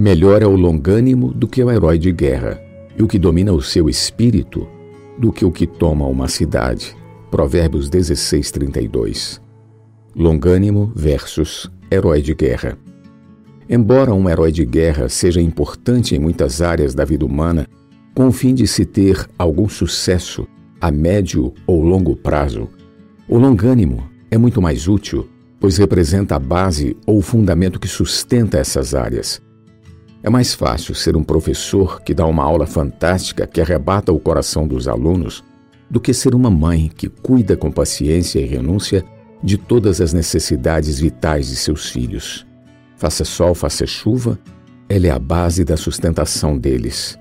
Melhor é o longânimo do que o herói de guerra, e o que domina o seu espírito do que o que toma uma cidade. Provérbios 16, 32. Longânimo versus herói de guerra. Embora um herói de guerra seja importante em muitas áreas da vida humana, com o fim de se ter algum sucesso a médio ou longo prazo, o longânimo é muito mais útil, pois representa a base ou fundamento que sustenta essas áreas. É mais fácil ser um professor que dá uma aula fantástica que arrebata o coração dos alunos do que ser uma mãe que cuida com paciência e renúncia de todas as necessidades vitais de seus filhos. Faça sol, faça chuva, ela é a base da sustentação deles.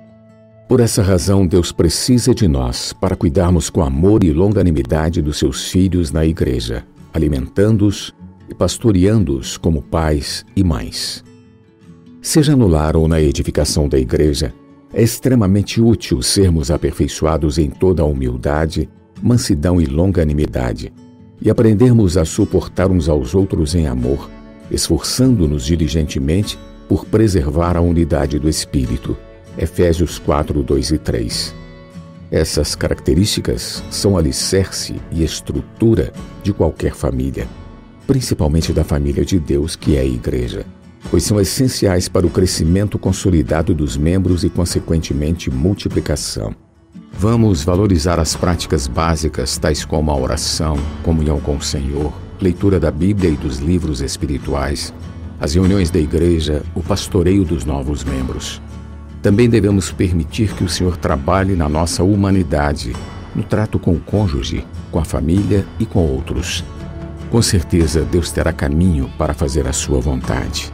Por essa razão, Deus precisa de nós para cuidarmos com amor e longanimidade dos seus filhos na igreja, alimentando-os e pastoreando-os como pais e mães. Seja no lar ou na edificação da igreja, é extremamente útil sermos aperfeiçoados em toda a humildade, mansidão e longanimidade, e aprendermos a suportar uns aos outros em amor, esforçando-nos diligentemente por preservar a unidade do Espírito. Efésios 4, 2 e 3. Essas características são alicerce e estrutura de qualquer família, principalmente da família de Deus que é a Igreja pois são essenciais para o crescimento consolidado dos membros e, consequentemente, multiplicação. Vamos valorizar as práticas básicas, tais como a oração, comunhão com o Senhor, leitura da Bíblia e dos livros espirituais, as reuniões da igreja, o pastoreio dos novos membros. Também devemos permitir que o Senhor trabalhe na nossa humanidade, no trato com o cônjuge, com a família e com outros. Com certeza, Deus terá caminho para fazer a sua vontade.